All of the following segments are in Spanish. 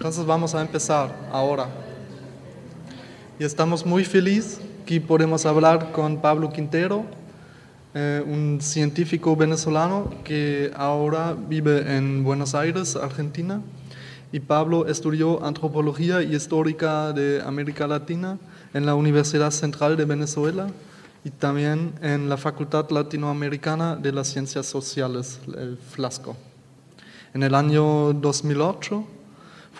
Entonces vamos a empezar ahora. Y estamos muy felices que podemos hablar con Pablo Quintero, eh, un científico venezolano que ahora vive en Buenos Aires, Argentina. Y Pablo estudió antropología y histórica de América Latina en la Universidad Central de Venezuela y también en la Facultad Latinoamericana de las Ciencias Sociales, el FLASCO. En el año 2008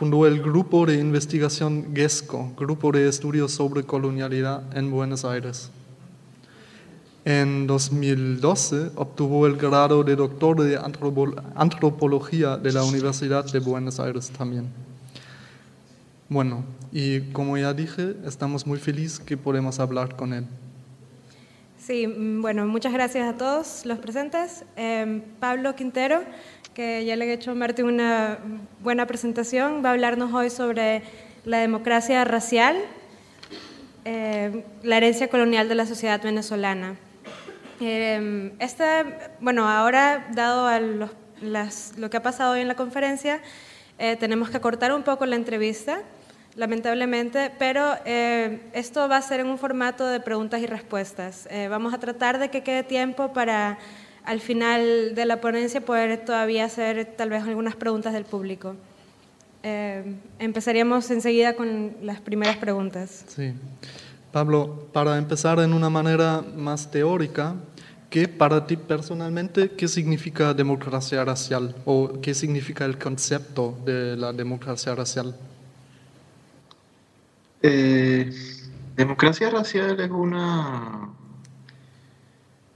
fundó el Grupo de Investigación GESCO, Grupo de Estudios sobre Colonialidad en Buenos Aires. En 2012 obtuvo el grado de doctor de antropología de la Universidad de Buenos Aires también. Bueno, y como ya dije, estamos muy felices que podemos hablar con él. Sí, mm, bueno, muchas gracias a todos los presentes. Em, Pablo Quintero, que ya le he hecho Martín una buena presentación, va a hablarnos hoy sobre la democracia racial, em, la herencia colonial de la sociedad venezolana. Eh, bueno, ahora, dado a lo que ha pasado hoy en la conferencia, eh, tenemos que cortar un poco la entrevista lamentablemente, pero eh, esto va a ser en un formato de preguntas y respuestas. Eh, vamos a tratar de que quede tiempo para al final de la ponencia poder todavía hacer tal vez algunas preguntas del público. Eh, empezaríamos enseguida con las primeras preguntas. Sí. Pablo, para empezar en una manera más teórica, ¿qué para ti personalmente, qué significa democracia racial o qué significa el concepto de la democracia racial? Eh, democracia racial es una,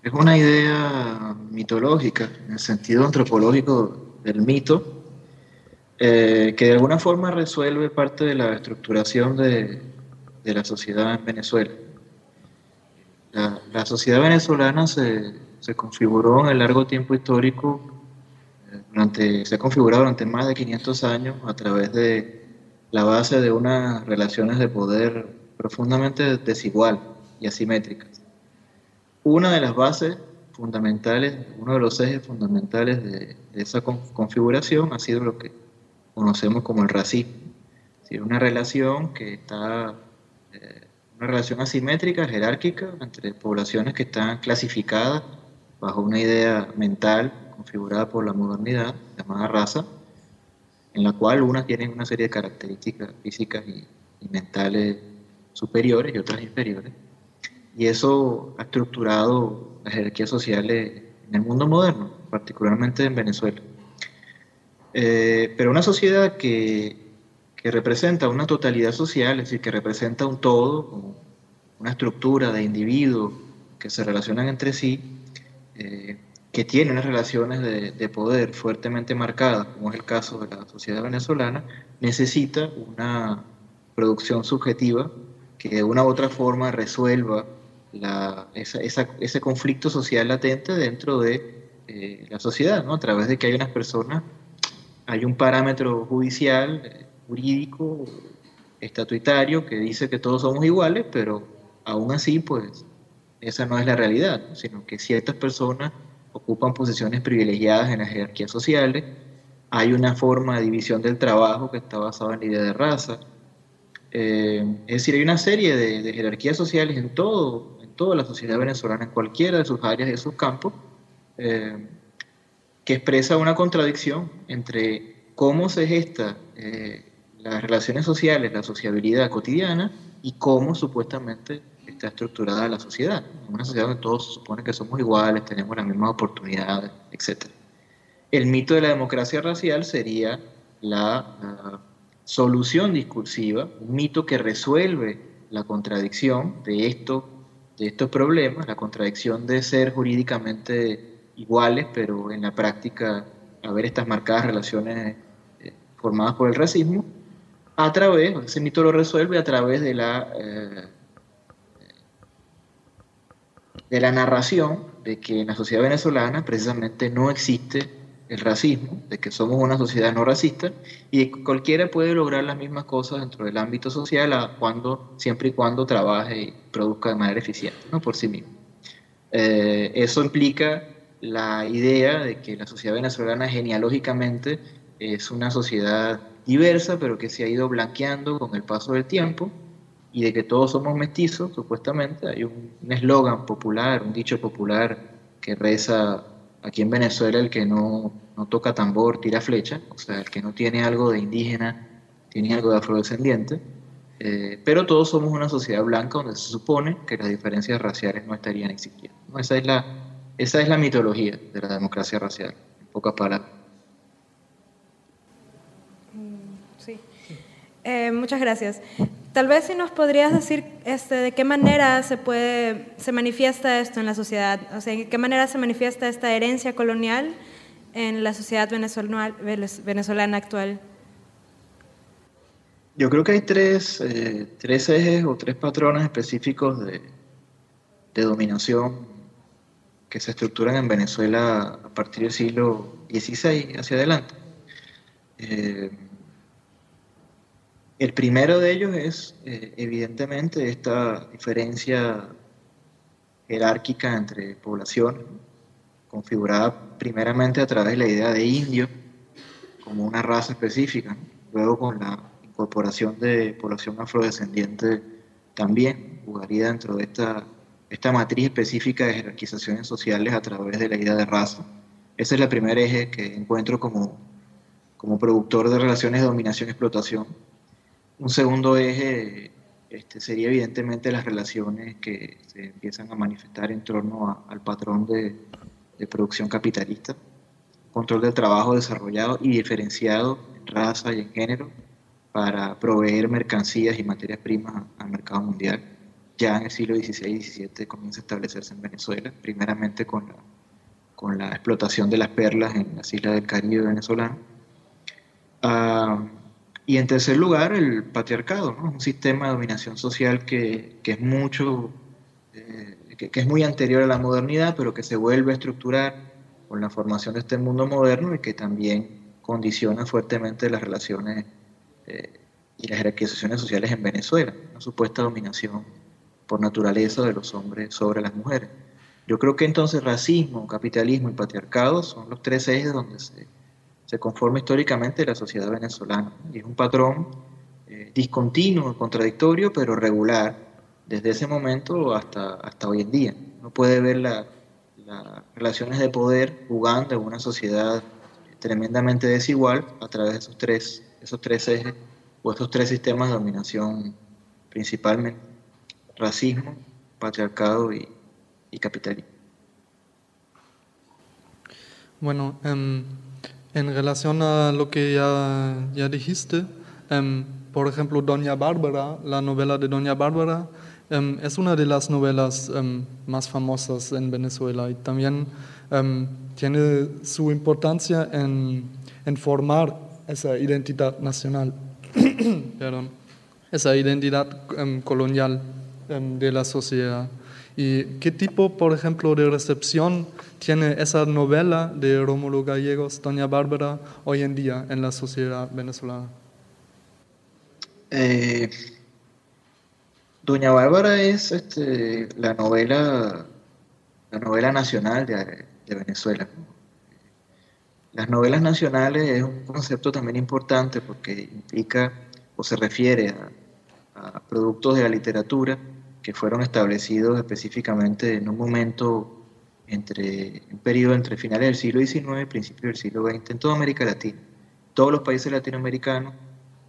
es una idea mitológica, en el sentido antropológico del mito, eh, que de alguna forma resuelve parte de la estructuración de, la sociedad en Venezuela. La, sociedad venezolana se, configuró en el largo tiempo histórico, eh, durante, se ha configurado durante más de 500 años a través de la base de unas relaciones de poder profundamente desigual y asimétricas. Una de las bases fundamentales, uno de los ejes fundamentales de, esa configuración ha sido lo que conocemos como el racismo. Es una relación que está, eh, una relación asimétrica, jerárquica, entre poblaciones que están clasificadas bajo una idea mental configurada por la modernidad, llamada raza, en la cual unas tienen una serie de características físicas y, mentales superiores y otras inferiores. Y eso ha estructurado las jerarquías sociales en el mundo moderno, particularmente en Venezuela. Eh, pero una sociedad que, que, representa una totalidad social, es decir, que representa un todo, una estructura de individuos que se relacionan entre sí, eh, que tiene unas relaciones de, poder fuertemente marcadas, como es el caso de la sociedad venezolana, necesita una producción subjetiva que de una u otra forma resuelva ese conflicto social latente dentro de eh, la sociedad, ¿no? a través de que hay unas personas, hay un parámetro judicial, eh, jurídico, estatuitario, que dice que todos somos iguales, pero aún así, pues, esa no es la realidad, sino que ciertas personas ocupan posiciones privilegiadas en las jerarquías sociales, hay una forma de división del trabajo que está basada en la idea de raza, eh, es decir, hay una serie de, jerarquías sociales en, todo, toda la sociedad venezolana, en cualquiera de sus áreas de sus campos, eh, que expresa una contradicción entre cómo se gesta eh, las relaciones sociales, la sociabilidad cotidiana y cómo supuestamente está estructurada la sociedad. Una sociedad donde todos se supone que somos iguales, tenemos las mismas oportunidades, etc. El mito de la democracia racial sería la, solución discursiva, un mito que resuelve la contradicción de, esto, de estos problemas, la contradicción de ser jurídicamente iguales, pero en la práctica haber estas marcadas relaciones eh, formadas por el racismo, a través, ese mito lo resuelve a través de la eh, de la narración de que en la sociedad venezolana precisamente no existe el racismo, de que somos una sociedad no racista y cualquiera puede lograr las mismas cosas dentro del ámbito social cuando, siempre y cuando trabaje y produzca de manera eficiente, ¿no? por sí mismo. Eh, eso implica la idea de que la sociedad venezolana genealógicamente es una sociedad diversa, pero que se ha ido blanqueando con el paso del tiempo, y de que todos somos mestizos, supuestamente. Hay un eslogan popular, un dicho popular que reza aquí en Venezuela, el que no, no toca tambor, tira flecha, o sea, el que no tiene algo de indígena, tiene algo de afrodescendiente. Eh, pero todos somos una sociedad blanca donde se supone que las diferencias raciales no estarían existiendo. Esa, es la, esa es la mitología de la democracia racial, en pocas palabras. Mm, sí. Eh, muchas gracias. Tal vez si nos podrías decir este, de qué manera se puede, se manifiesta esto en la sociedad, o sea, de qué manera se manifiesta esta herencia colonial en la sociedad venezolana actual. Yo creo que hay tres, eh, tres ejes o tres patrones específicos de, dominación que se estructuran en Venezuela a partir del siglo XVI hacia adelante. Eh, el primero de ellos es, eh, evidentemente, esta diferencia jerárquica entre poblaciones, configurada primeramente a través de la idea de indio como una raza específica, luego con la incorporación de población afrodescendiente también jugaría dentro de esta, esta matriz específica de jerarquizaciones sociales a través de la idea de raza. Ese es el primer eje que encuentro como, como productor de relaciones de dominación-explotación. Un segundo eje este, sería evidentemente las relaciones que se empiezan a manifestar en torno al patrón de, producción capitalista, control del trabajo desarrollado y diferenciado en raza y en género, para proveer mercancías y materias primas al mercado mundial. Ya en el siglo XVI y XVII comienza a establecerse en Venezuela, primeramente con la, con la explotación de las perlas en las islas del Caribe venezolano. Ah, y en tercer lugar, el patriarcado, un sistema de dominación social que, que es mucho, eh, que, que, es muy anterior a la modernidad, pero que se vuelve a estructurar con la formación de este mundo moderno y que también condiciona fuertemente las relaciones eh, y las jerarquizaciones sociales en Venezuela, una supuesta dominación por naturaleza de los hombres sobre las mujeres. Yo creo que entonces racismo, capitalismo y patriarcado son los tres ejes donde se, se conforma históricamente la sociedad venezolana. Y es un patrón eh, discontinuo, contradictorio, pero regular desde ese momento hasta, hasta hoy en día. Uno puede ver las relaciones de poder jugando en una sociedad tremendamente desigual a través de esos tres esos tres ejes o estos tres sistemas de dominación principalmente, racismo, patriarcado y, y capitalismo. Bueno, em, en relación a lo que ya, ya dijiste, em, por ejemplo, Doña Bárbara, la novela de Doña Bárbara, em, es una de las novelas más famosas en Venezuela y también tiene su importancia en, en formar esa identidad nacional, esa identidad colonial de la sociedad. ¿Y qué tipo, por ejemplo, de recepción tiene esa novela de Rómulo Gallegos, Doña Bárbara, hoy en día en la sociedad venezolana? Eh, Doña Bárbara es este, la novela la novela nacional de, de Venezuela. Las novelas nacionales es un concepto también importante porque implica o se refiere a, productos de la literatura que fueron establecidos específicamente en un momento entre un periodo entre finales del siglo XIX y principios del siglo XX en toda América Latina. Todos los países latinoamericanos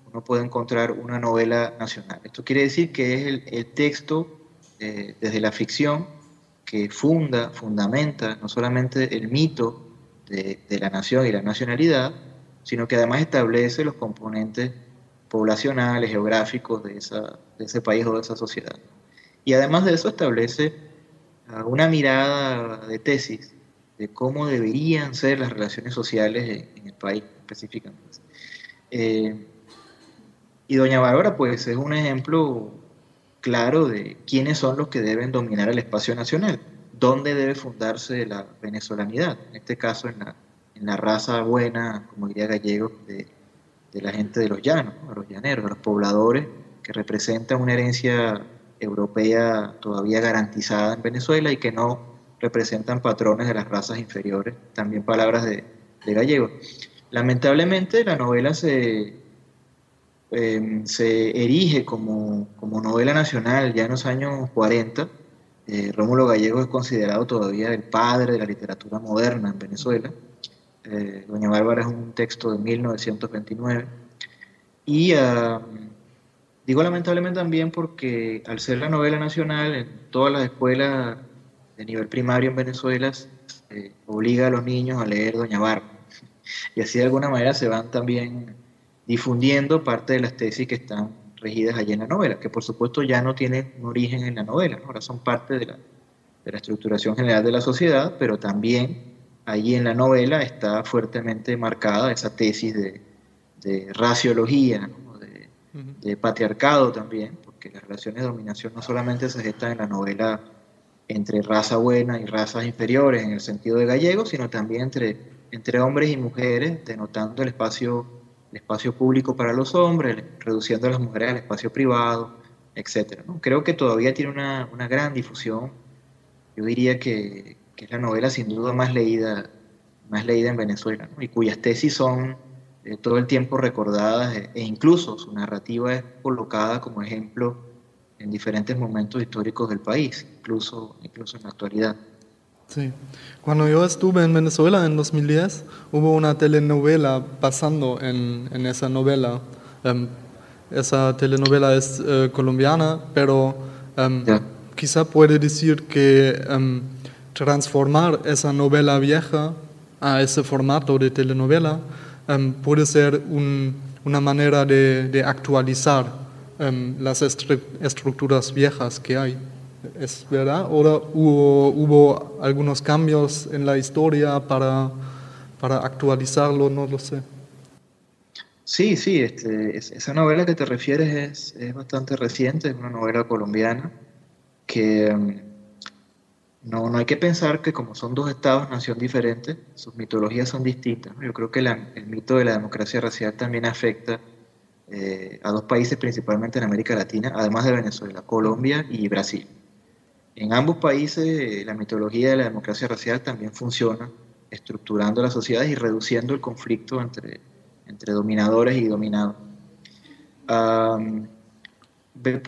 uno puede encontrar una novela nacional. Esto quiere decir que es el, texto eh, desde la ficción que funda, fundamenta no solamente el mito de, la nación y la nacionalidad, sino que además establece los componentes poblacionales, geográficos de, esa, de ese país o de esa sociedad. Y además de eso establece ah, una mirada de tesis de cómo deberían ser las relaciones sociales en, el país específicamente. Eh, y Doña Bárbara, pues, es un ejemplo claro de quiénes son los que deben dominar el espacio nacional dónde debe fundarse la venezolanidad, en este caso en la, en la raza buena, como diría Gallego, de, de la gente de los llanos, los llaneros, los pobladores, que representan una herencia europea todavía garantizada en Venezuela y que no representan patrones de las razas inferiores, también palabras de, de Gallego. Lamentablemente la novela se, em, se erige como, como, novela nacional ya en los años 40. Eh, Rómulo Gallego es considerado todavía el padre de la literatura moderna en Venezuela. Eh, Doña Bárbara es un texto de 1929. Y digo lamentablemente también porque al ser la novela nacional, en todas las escuelas de nivel primario en Venezuela obliga a los niños a leer Doña Bárbara. Y así de alguna manera se van también difundiendo parte de las tesis que están regidas allí en la novela, que por supuesto ya no tienen un origen en la novela, ahora son parte de la, de la estructuración general de la sociedad, pero también allí en la novela está fuertemente marcada esa tesis de raciología, de, de, patriarcado también, porque las relaciones de dominación no solamente se gestan en la novela entre raza buena y razas inferiores en el sentido de gallego, sino también entre, entre hombres y mujeres, denotando el espacio, el espacio público para los hombres, reduciendo a las mujeres al espacio privado, etc. Creo que todavía tiene una, una gran difusión. Yo diría que, que, es la novela sin duda más leída, más leída en Venezuela, y cuyas tesis son eh, todo el tiempo recordadas e, e incluso su narrativa es colocada como ejemplo en diferentes momentos históricos del país, incluso, incluso en la actualidad. Sí, cuando yo estuve en Venezuela en 2010, hubo una telenovela pasando en, en esa novela. Um, esa telenovela es uh, colombiana, pero um, yeah. quizá puede decir que um, transformar esa novela vieja a ese formato de telenovela puede ser un, una manera de, actualizar um, las estructuras viejas que hay. ¿Es verdad? ¿O hubo, hubo algunos cambios en la historia para, para actualizarlo? No lo sé. Sí, sí, este, esa novela que te refieres es, es, bastante reciente, es una novela colombiana que um, no, no hay que pensar que como son dos estados-nación diferentes, sus mitologías son distintas. Yo creo que el mito de la democracia racial también afecta eh, a dos países principalmente en América Latina, además de Venezuela, Colombia y Brasil. En ambos países eh, la mitología de la democracia racial también funciona, estructurando las sociedades y reduciendo el conflicto entre, entre dominadores y dominados.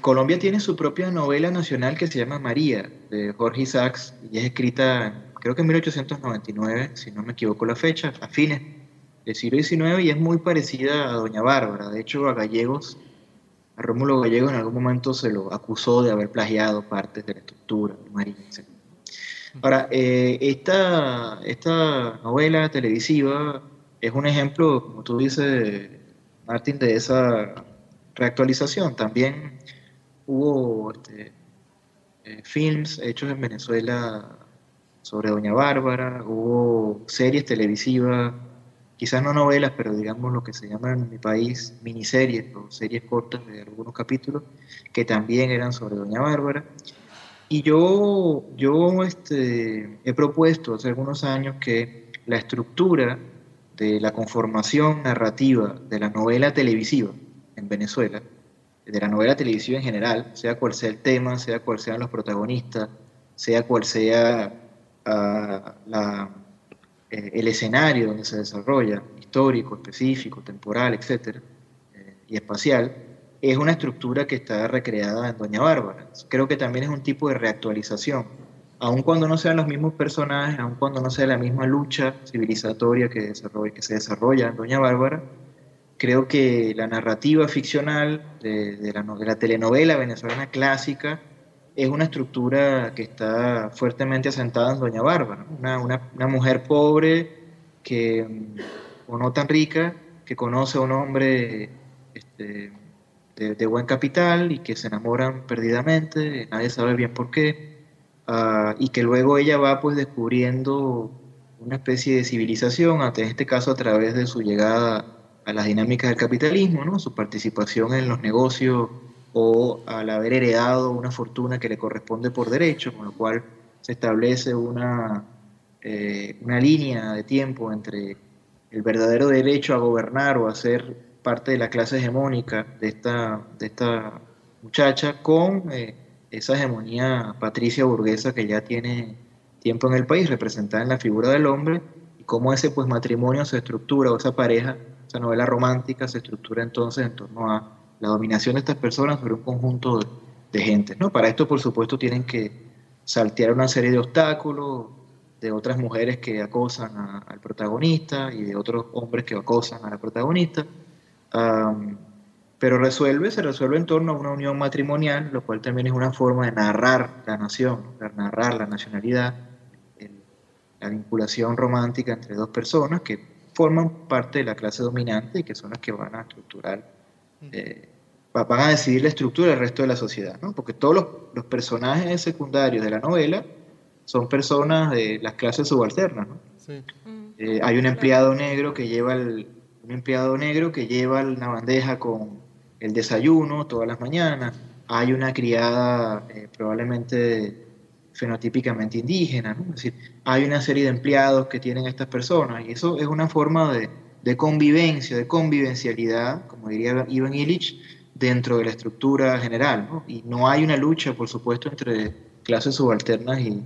Colombia tiene su propia novela nacional que se llama María, de Jorge Isaacs, y es escrita creo que en 1899, si no me equivoco la fecha, a fines del siglo XIX y es muy parecida a Doña Bárbara. De hecho, a Gallegos, a Rómulo Gallegos en algún momento se lo acusó de haber plagiado partes de la estructura de María. Ahora, eh, esta, esta novela televisiva es un ejemplo, como tú dices, Martín, de esa reactualización. También hubo este, eh, films hechos en Venezuela sobre Doña Bárbara, hubo series televisivas quizás no novelas, pero digamos lo que se llama en mi país miniseries o series cortas de algunos capítulos, que también eran sobre Doña Bárbara. Y yo, yo este, he propuesto hace algunos años que la estructura de la conformación narrativa de la novela televisiva en Venezuela, de la novela televisiva en general, sea cual sea el tema, sea cual sean los protagonistas, sea cual sea uh, la eh, el escenario donde se desarrolla, histórico, específico, temporal, etcétera, eh, y espacial, es una estructura que está recreada en Doña Bárbara. Creo que también es un tipo de reactualización, aun cuando no sean los mismos personajes, aun cuando no sea la misma lucha civilizatoria que, que se desarrolla en Doña Bárbara, creo que la narrativa ficcional de, la, de la telenovela venezolana clásica es una estructura que está fuertemente asentada en Doña Bárbara, una, una, mujer pobre que, o no tan rica, que conoce a un hombre este, de, buen capital y que se enamoran perdidamente, nadie sabe bien por qué, ah, y que luego ella va pues descubriendo una especie de civilización, en este caso a través de su llegada a las dinámicas del capitalismo, ¿no? su participación en los negocios o al haber heredado una fortuna que le corresponde por derecho, con lo cual se establece una, eh, una línea de tiempo entre el verdadero derecho a gobernar o a ser parte de la clase hegemónica de esta, de esta muchacha con eh, esa hegemonía patricia burguesa que ya tiene tiempo en el país, representada en la figura del hombre, y cómo ese pues, matrimonio se estructura, o esa pareja, esa novela romántica se estructura entonces en torno a la dominación de estas personas sobre un conjunto de, gente. ¿no? Para esto, por supuesto, tienen que saltear una serie de obstáculos de otras mujeres que acosan al protagonista y de otros hombres que acosan a la protagonista. pero resuelve, se resuelve en torno a una unión matrimonial, lo cual también es una forma de narrar la nación, de narrar la nacionalidad, la vinculación romántica entre dos personas que forman parte de la clase dominante y que son las que van a estructurar eh, van a decidir la estructura del resto de la sociedad, ¿no? Porque todos los, personajes secundarios de la novela son personas de las clases subalternas, ¿no? Eh, hay un empleado negro que lleva el, un empleado negro que lleva una bandeja con el desayuno todas las mañanas. Hay una criada eh, probablemente fenotípicamente indígena, ¿no? Es decir, hay una serie de empleados que tienen estas personas y eso es una forma de, convivencia, de convivencialidad, como diría Ivan Illich, dentro de la estructura general. Y no hay una lucha, por supuesto, entre clases subalternas y,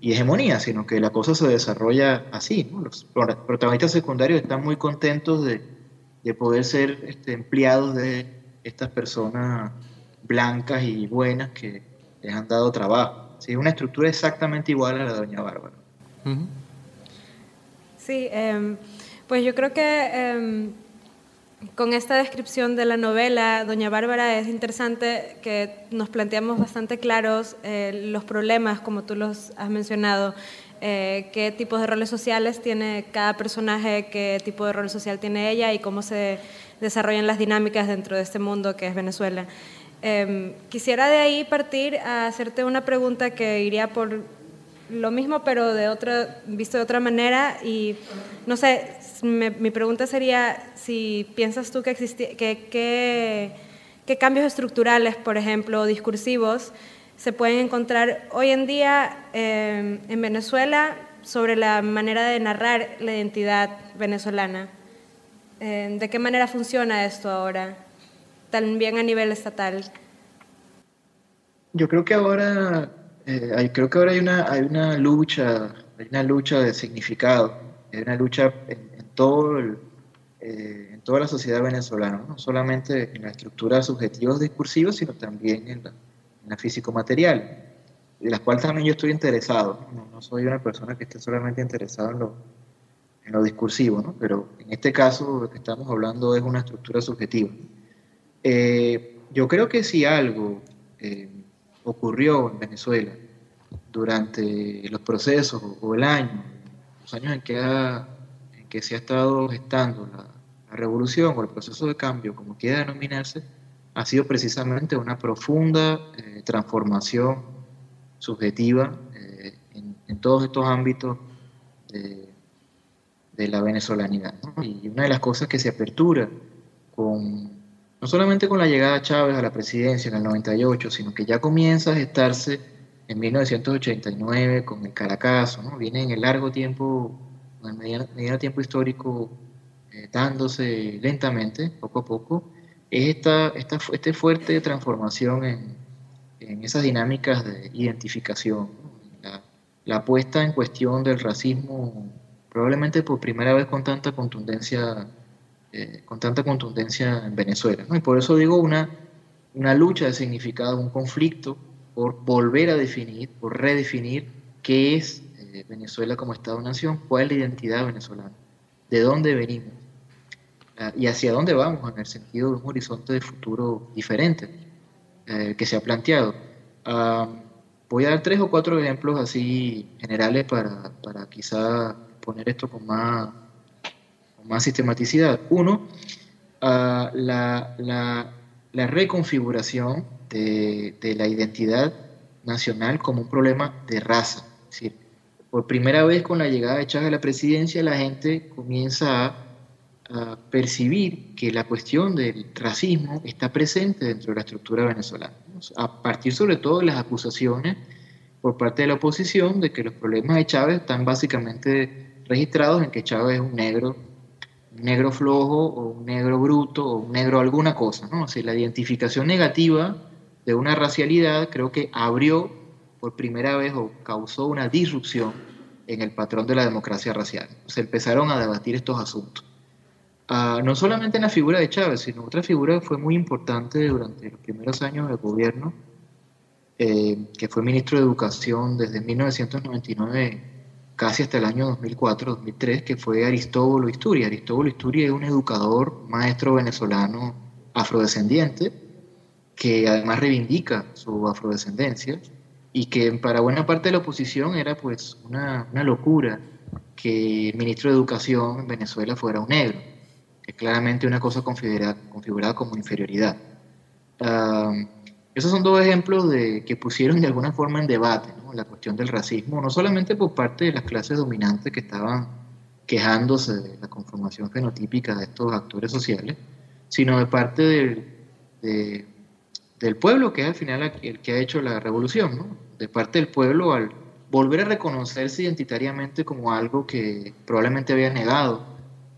hegemonía, sino que la cosa se desarrolla así. Los protagonistas secundarios están muy contentos de, poder ser este, empleados de estas personas blancas y buenas que les han dado trabajo. Es una estructura exactamente igual a la de Doña Bárbara. Sí, eh, pues yo creo que em, con esta descripción de la novela, Doña Bárbara, es interesante que nos planteamos bastante claros eh, los problemas, como tú los has mencionado, eh, qué tipos de roles sociales tiene cada personaje, qué tipo de rol social tiene ella y cómo se desarrollan las dinámicas dentro de este mundo que es Venezuela. Em, quisiera de ahí partir a hacerte una pregunta que iría por lo mismo, pero de otra, visto de otra manera. Y no sé, mi pregunta sería si piensas tú que, que, qué cambios estructurales, por ejemplo, discursivos, se pueden encontrar hoy en día em, en Venezuela sobre la manera de narrar la identidad venezolana. Em, ¿De qué manera funciona esto ahora, también a nivel estatal? Yo creo que ahora, eh, hay, creo que ahora hay una, hay una lucha, hay una lucha de significado, hay una lucha todo eh, en toda la sociedad venezolana, no solamente en la estructura subjetivos discursivos, sino también en la, físico-material, de las cuales también yo estoy interesado. No, soy una persona que esté solamente interesado en lo, en lo discursivo, ¿no? pero en este caso lo que estamos hablando es una estructura subjetiva. Eh, yo creo que si algo eh, ocurrió en Venezuela durante los procesos o el año, los años en que ha que se ha estado gestando la, revolución o el proceso de cambio, como quiera denominarse, ha sido precisamente una profunda eh, transformación subjetiva eh, en, todos estos ámbitos de, la venezolanidad. Y una de las cosas que se apertura con, no solamente con la llegada de Chávez a la presidencia en el 98, sino que ya comienza a gestarse en 1989 con el Caracazo, ¿no? viene en el largo tiempo en mediano, tiempo histórico eh, dándose lentamente, poco a poco, es esta, esta, esta fuerte transformación en, en, esas dinámicas de identificación. La, puesta en cuestión del racismo, probablemente por primera vez con tanta contundencia, eh, con tanta contundencia en Venezuela. Y por eso digo una, una lucha de significado, un conflicto por volver a definir, por redefinir qué es Venezuela como Estado-nación, cuál es la identidad venezolana, de dónde venimos ah, y hacia dónde vamos en el sentido de un horizonte de futuro diferente eh, que se ha planteado. Ah, voy a dar tres o cuatro ejemplos así generales para, para quizá poner esto con más, más sistematicidad. Uno, ah, la, la, reconfiguración de, la identidad nacional como un problema de raza. Es decir, por primera vez con la llegada de Chávez a la presidencia, la gente comienza a, percibir que la cuestión del racismo está presente dentro de la estructura venezolana, a partir sobre todo de las acusaciones por parte de la oposición de que los problemas de Chávez están básicamente registrados en que Chávez es un negro, negro flojo o un negro bruto o un negro alguna cosa, ¿no? O la identificación negativa de una racialidad creo que abrió por primera vez o causó una disrupción en el patrón de la democracia racial. Se empezaron a debatir estos asuntos. no solamente en la figura de Chávez, sino otra figura que fue muy importante durante los primeros años del gobierno, eh, que fue ministro de Educación desde 1999 casi hasta el año 2004-2003, que fue Aristóbulo Isturi. Aristóbulo Isturi es un educador, maestro venezolano afrodescendiente, que además reivindica su afrodescendencia y que para buena parte de la oposición era pues una, locura que el ministro de Educación en Venezuela fuera un negro, que es claramente una cosa configurada, configurada como inferioridad. Esos son dos ejemplos de, que pusieron de alguna forma en debate la cuestión del racismo, no solamente por parte de las clases dominantes que estaban quejándose de la conformación fenotípica de estos actores sociales, sino de parte del, pueblo, que es al final el que ha hecho la revolución, de parte del pueblo al volver a reconocerse identitariamente como algo que probablemente había negado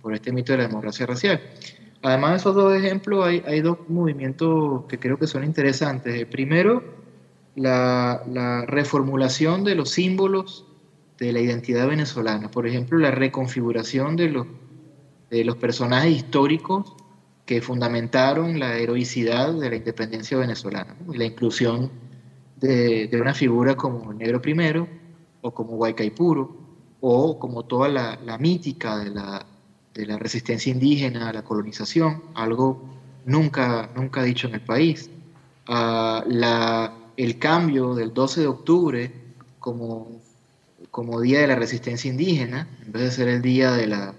por este mito de la democracia racial. Además de esos dos ejemplos, hay, hay dos movimientos que creo que son interesantes. El primero, la, la, reformulación de los símbolos de la identidad venezolana. Por ejemplo, la reconfiguración de los, de los personajes históricos que fundamentaron la heroicidad de la independencia venezolana y la inclusión de, de, una figura como Negro Primero, o como Guaycaipuro, o como toda la, la mítica de la, de la, resistencia indígena a la colonización, algo nunca, nunca dicho en el país. Uh, la, el cambio del 12 de octubre como, como Día de la Resistencia Indígena, en vez de ser el Día de la,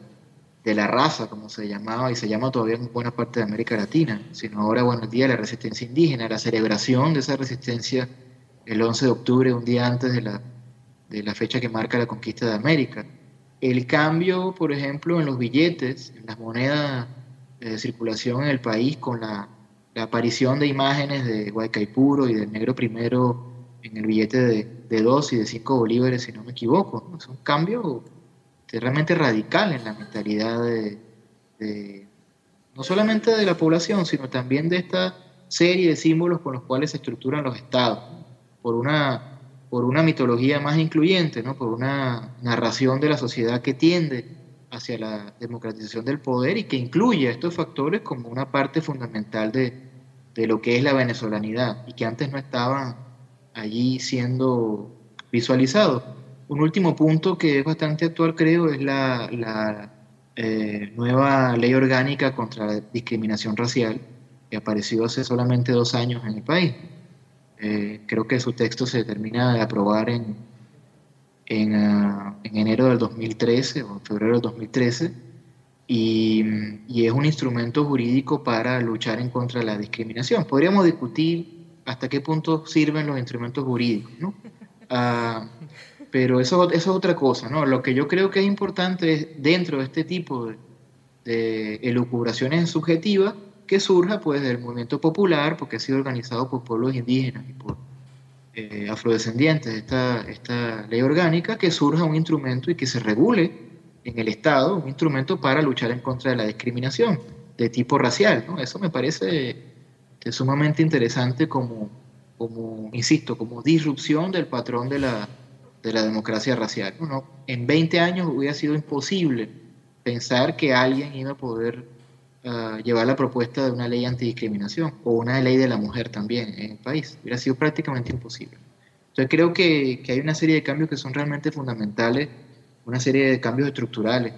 de la Raza, como se llamaba y se llama todavía en buena parte de América Latina, sino ahora, bueno, el Día de la Resistencia Indígena, la celebración de esa resistencia el 11 de octubre, un día antes de la, de la fecha que marca la conquista de América. El cambio, por ejemplo, en los billetes, en las monedas de circulación en el país, con la, aparición de imágenes de Guaycaipuro y del negro primero en el billete de, de dos y de cinco bolívares, si no me equivoco. Es un cambio realmente radical en la mentalidad de, no solamente de la población, sino también de esta serie de símbolos con los cuales se estructuran los estados, por una por una mitología más incluyente, ¿no? por una narración de la sociedad que tiende hacia la democratización del poder y que incluye estos factores como una parte fundamental de, de lo que es la venezolanidad y que antes no estaban allí siendo visualizados. Un último punto que es bastante actual, creo, es la, la eh, nueva ley orgánica contra la discriminación racial que apareció hace solamente dos años en el país. Eh, creo que su texto se termina de aprobar en, en, ah, en, enero del 2013 o febrero del 2013 y, y, es un instrumento jurídico para luchar en contra de la discriminación. Podríamos discutir hasta qué punto sirven los instrumentos jurídicos, ¿no? Uh, pero eso, eso, es otra cosa, ¿no? Lo que yo creo que es importante es, dentro de este tipo de, de elucubraciones subjetivas, que surja pues del movimiento popular, porque ha sido organizado por pueblos indígenas y por eh, afrodescendientes, esta, esta ley orgánica, que surja un instrumento y que se regule en el Estado, un instrumento para luchar en contra de la discriminación de tipo racial. ¿no? Eso me parece sumamente interesante como, como, insisto, como disrupción del patrón de la, de la democracia racial. En 20 años hubiera sido imposible pensar que alguien iba a poder llevar la propuesta de una ley antidiscriminación o una ley de la mujer también en el país. Hubiera sido prácticamente imposible. Entonces creo que, que hay una serie de cambios que son realmente fundamentales, una serie de cambios estructurales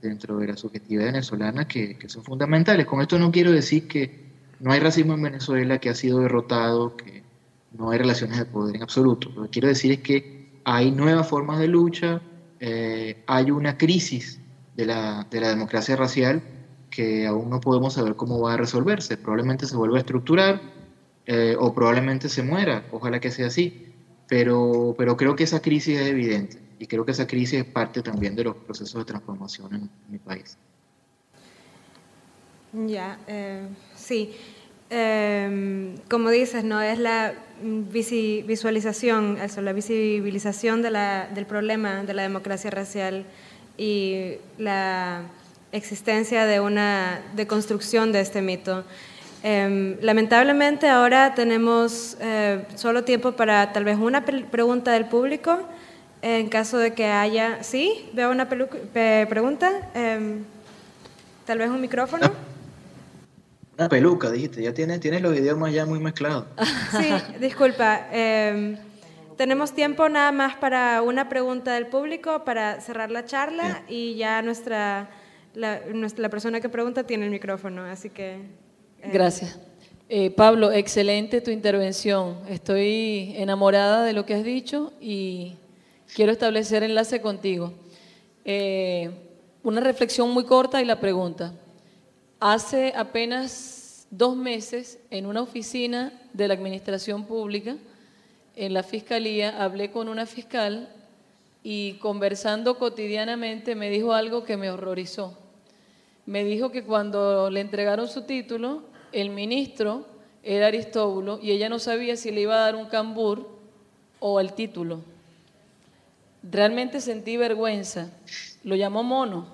dentro de la subjetividad venezolana que, que, son fundamentales. Con esto no quiero decir que no hay racismo en Venezuela, que ha sido derrotado, que no hay relaciones de poder en absoluto. Lo que quiero decir es que hay nuevas formas de lucha, eh, hay una crisis de la, de la democracia racial que aún no podemos saber cómo va a resolverse. Probablemente se vuelva a estructurar eh, o probablemente se muera, ojalá que sea así, pero, pero creo que esa crisis es evidente y creo que esa crisis es parte también de los procesos de transformación en, mi país. Ya, eh, sí. Eh, como dices, no es la visualización, eso, la visibilización de la, del problema de la democracia racial y la existencia de una deconstrucción de este mito. Em, lamentablemente ahora tenemos eh, solo tiempo para tal vez una pregunta del público. En caso de que haya, sí, veo una pregunta. Em, tal vez un micrófono. Una peluca, dijiste, ya tienes, tienes los idiomas ya muy mezclados. Sí, disculpa. Em, tenemos tiempo nada más para una pregunta del público, para cerrar la charla y ya nuestra la, persona que pregunta tiene el micrófono, así que... Eh. Gracias. Eh, Pablo, excelente tu intervención. Estoy enamorada de lo que has dicho y quiero establecer enlace contigo. Eh, una reflexión muy corta y la pregunta. Hace apenas dos meses, en una oficina de la Administración Pública, en la Fiscalía, hablé con una fiscal y conversando cotidianamente me dijo algo que me horrorizó. Me dijo que cuando le entregaron su título, el ministro era Aristóbulo y ella no sabía si le iba a dar un cambur o el título. Realmente sentí vergüenza. Lo llamó mono.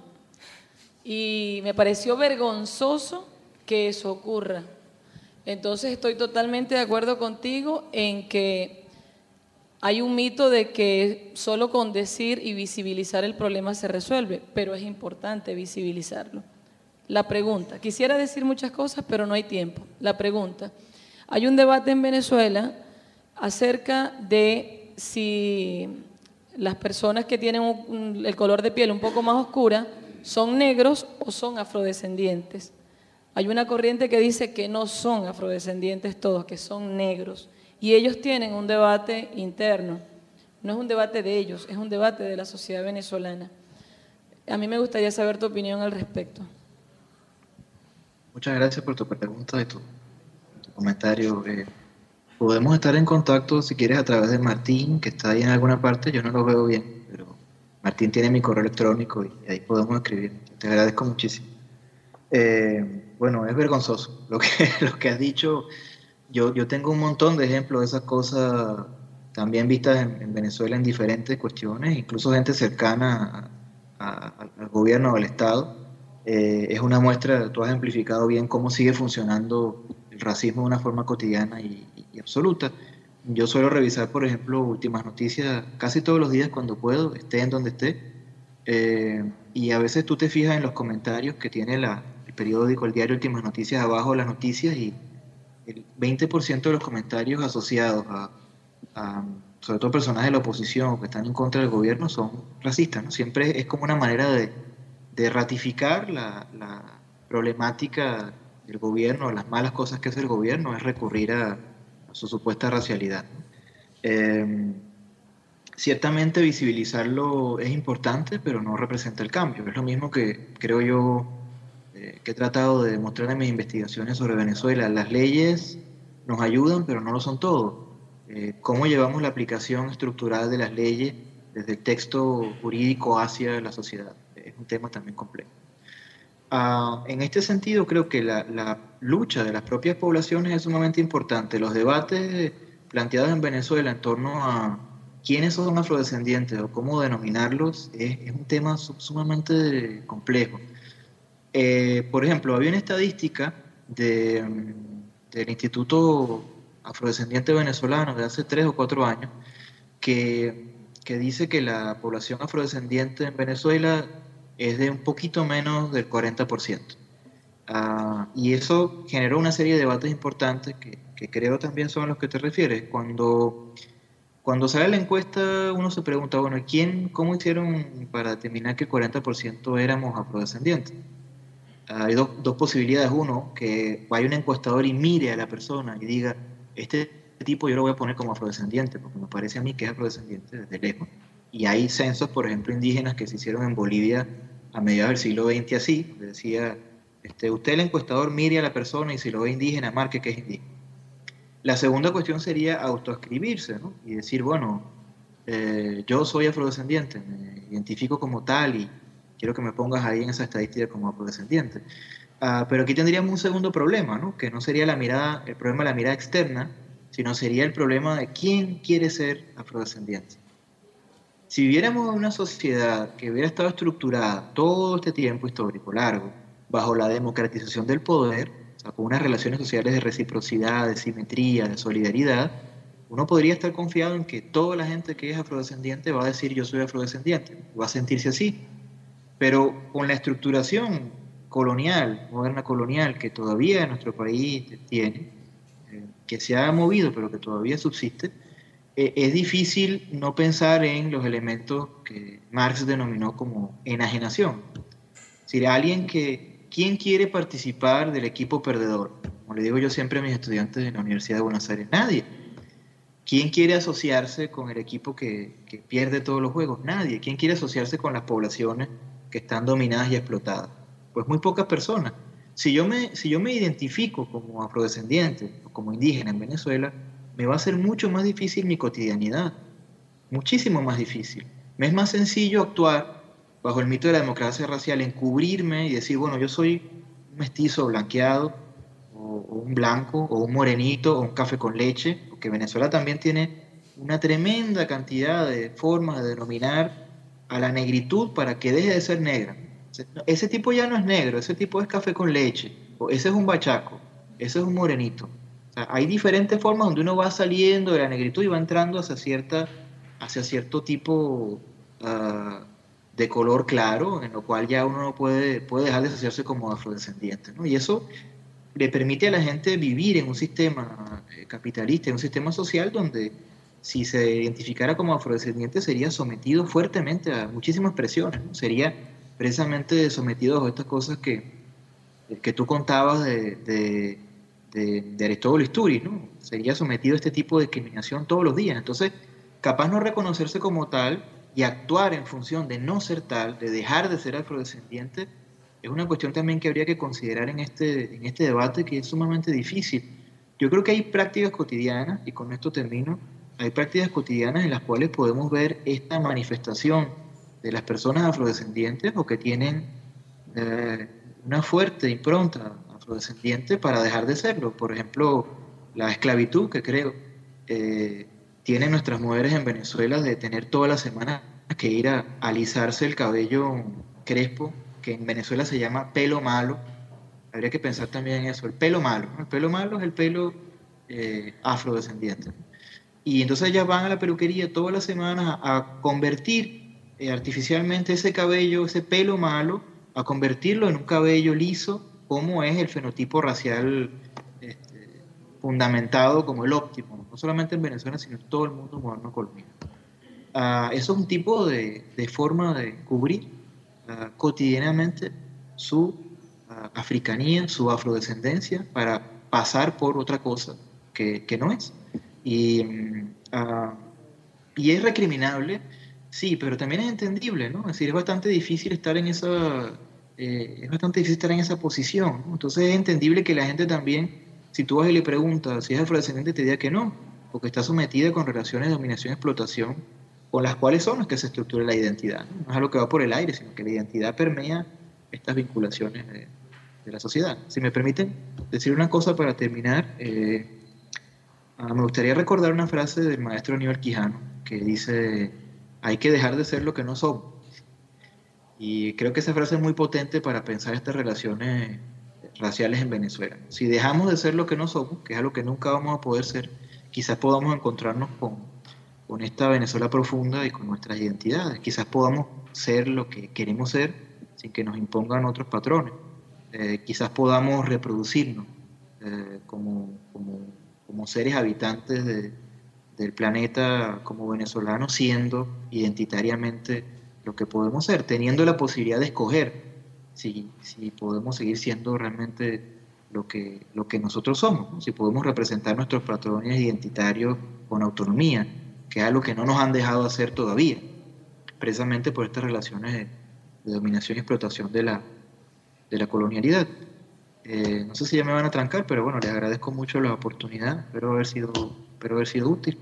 Y me pareció vergonzoso que eso ocurra. Entonces estoy totalmente de acuerdo contigo en que hay un mito de que solo con decir y visibilizar el problema se resuelve, pero es importante visibilizarlo. La pregunta, quisiera decir muchas cosas, pero no hay tiempo. La pregunta, hay un debate en Venezuela acerca de si las personas que tienen el color de piel un poco más oscura son negros o son afrodescendientes. Hay una corriente que dice que no son afrodescendientes todos, que son negros. Y ellos tienen un debate interno. No es un debate de ellos, es un debate de la sociedad venezolana. A mí me gustaría saber tu opinión al respecto. Muchas gracias por tu pregunta y tu, comentario. Eh, podemos estar en contacto, si quieres, a través de Martín, que está ahí en alguna parte. Yo no lo veo bien, pero Martín tiene mi correo electrónico y ahí podemos escribir. Te agradezco muchísimo. Eh, bueno, es vergonzoso lo que, lo que has dicho. Yo, yo tengo un montón de ejemplos de esas cosas también vistas en, Venezuela en diferentes cuestiones, incluso gente cercana al gobierno o al Estado eh, es una muestra, tú has ejemplificado bien cómo sigue funcionando el racismo de una forma cotidiana y, absoluta. Yo suelo revisar, por ejemplo, últimas noticias casi todos los días cuando puedo, esté en donde esté, eh, y a veces tú te fijas en los comentarios que tiene el periódico, el diario Últimas Noticias, abajo de las noticias, y el 20% de los comentarios asociados a, sobre todo personajes de la oposición que están en contra del gobierno, son racistas. ¿no? Siempre es como una manera de de ratificar la, problemática del gobierno, las malas cosas que hace el gobierno, es recurrir a, su supuesta racialidad. Em, ciertamente visibilizarlo es importante, pero no representa el cambio. Es lo mismo que creo yo eh, que he tratado de demostrar en mis investigaciones sobre Venezuela. Las leyes nos ayudan, pero no lo son todo. Eh, ¿Cómo llevamos la aplicación estructural de las leyes desde el texto jurídico hacia la sociedad? Es un tema también complejo. Ah, en este sentido, creo que la, lucha de las propias poblaciones es sumamente importante. Los debates planteados en Venezuela en torno a quiénes son afrodescendientes o cómo denominarlos es, un tema sumamente complejo. Eh, por ejemplo, había una estadística del Instituto Afrodescendiente Venezolano de hace tres o cuatro años que, que dice que la población afrodescendiente en Venezuela es de un poquito menos del 40%. Ah, y eso generó una serie de debates importantes que, creo también son los que te refieres. Cuando, cuando sale la encuesta, uno se pregunta, bueno, ¿quién, ¿cómo hicieron para determinar que el 40% éramos afrodescendientes? Ah, hay dos, dos, posibilidades. Uno, que vaya un encuestador y mire a la persona y diga, este tipo yo lo voy a poner como afrodescendiente, porque me parece a mí que es afrodescendiente desde lejos. Y hay censos, por ejemplo, indígenas que se hicieron en Bolivia a mediados del siglo XX así, decía, este, usted el encuestador mire a la persona y si lo ve indígena, marque que es indígena. La segunda cuestión sería autoescribirse ¿no? y decir, bueno, eh, yo soy afrodescendiente, me identifico como tal y quiero que me pongas ahí en esa estadística como afrodescendiente. Ah, pero aquí tendríamos un segundo problema, ¿no? que no sería la mirada, el problema de la mirada externa, sino sería el problema de quién quiere ser afrodescendiente. Si viviéramos en una sociedad que hubiera estado estructurada todo este tiempo histórico largo bajo la democratización del poder, con unas relaciones sociales de reciprocidad, de simetría, de solidaridad, uno podría estar confiado en que toda la gente que es afrodescendiente va a decir yo soy afrodescendiente, va a sentirse así. Pero con la estructuración colonial, moderna colonial, que todavía nuestro país tiene, eh, que se ha movido, pero que todavía subsiste, es difícil no pensar en los elementos que Marx denominó como enajenación. Es decir, alguien que, ¿quién quiere participar del equipo perdedor? Como le digo yo siempre a mis estudiantes de la Universidad de Buenos Aires, nadie. ¿Quién quiere asociarse con el equipo que, que pierde todos los juegos? Nadie. ¿Quién quiere asociarse con las poblaciones que están dominadas y explotadas? Pues muy pocas personas. Si yo me, si yo me identifico como afrodescendiente o como indígena en Venezuela, me va a ser mucho más difícil mi cotidianidad, muchísimo más difícil. Me es más sencillo actuar bajo el mito de la democracia racial, encubrirme y decir, bueno, yo soy un mestizo blanqueado, o, un blanco, o un morenito, o un café con leche, porque Venezuela también tiene una tremenda cantidad de formas de denominar a la negritud para que deje de ser negra. Ese tipo ya no es negro, ese tipo es café con leche, o ese es un bachaco, ese es un morenito hay diferentes formas donde uno va saliendo de la negritud y va entrando hacia, cierta, hacia cierto tipo ah, de color claro, en lo cual ya uno no puede, puede dejar de asociarse como afrodescendiente. Y eso le permite a la gente vivir en un sistema eh, capitalista, en un sistema social donde si se identificara como afrodescendiente sería sometido fuertemente a muchísimas presiones, sería precisamente sometido a estas cosas que, que tú contabas de de, de Aristóbulo Isturiz, ¿no? Sería sometido a este tipo de discriminación todos los días. Entonces, capaz no reconocerse como tal y actuar en función de no ser tal, de dejar de ser afrodescendiente, es una cuestión también que habría que considerar en este, en este debate que es sumamente difícil. Yo creo que hay prácticas cotidianas, y con esto termino, hay prácticas cotidianas en las cuales podemos ver esta manifestación de las personas afrodescendientes o que tienen eh, una fuerte impronta para dejar de serlo. Por ejemplo, la esclavitud, que creo eh, tienen nuestras mujeres en Venezuela de tener toda la semana que ir a alisarse el cabello crespo, que en Venezuela se llama pelo malo. Habría que pensar también en eso, el pelo malo. El pelo malo es el pelo eh, afrodescendiente. Y entonces ellas van a la peluquería todas las semanas a, convertir eh, artificialmente ese cabello, ese pelo malo, a convertirlo en un cabello liso cómo es el fenotipo racial este, fundamentado como el óptimo, no solamente en Venezuela, sino en todo el mundo moderno colombiano. Ah, eso es un tipo de, forma de cubrir ah, cotidianamente su uh, africanía, su afrodescendencia, para pasar por otra cosa que, no es. Y, mm, y es recriminable, sí, pero también es entendible, ¿no? Es decir, es bastante difícil estar en esa eh, es bastante difícil estar en esa posición. Entonces es entendible que la gente también, si tú vas y le preguntas si es afrodescendiente, te diga que no, porque está sometida con relaciones de dominación y explotación con las cuales son las que se estructura la identidad. ¿no? es algo que va por el aire, sino que la identidad permea estas vinculaciones de, la sociedad. Si me permiten decir una cosa para terminar, eh, ah, me gustaría recordar una frase del maestro Aníbal Quijano que dice, hay que dejar de ser lo que no somos. Y creo que esa frase es muy potente para pensar estas relaciones raciales en Venezuela. Si dejamos de ser lo que no somos, que es algo que nunca vamos a poder ser, quizás podamos encontrarnos con, con esta Venezuela profunda y con nuestras identidades. Quizás podamos ser lo que queremos ser sin que nos impongan otros patrones. Eh, quizás podamos reproducirnos eh, como, como, como, seres habitantes de, del planeta como venezolanos, siendo identitariamente lo que podemos ser, teniendo la posibilidad de escoger si, si podemos seguir siendo realmente lo que, lo que nosotros somos, si podemos representar nuestros patrones identitarios con autonomía, que es algo que no nos han dejado hacer todavía, precisamente por estas relaciones de, dominación y explotación de la, de la colonialidad. Eh, no sé si ya me van a trancar, pero bueno, les agradezco mucho la oportunidad, espero haber sido, espero haber sido útil.